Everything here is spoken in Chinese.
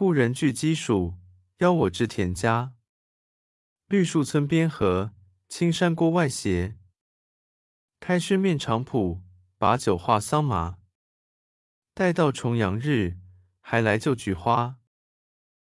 故人具鸡黍邀我至田家。绿树村边合青山郭外斜。开轩面场圃把酒话桑麻。待到重阳日还来就菊花。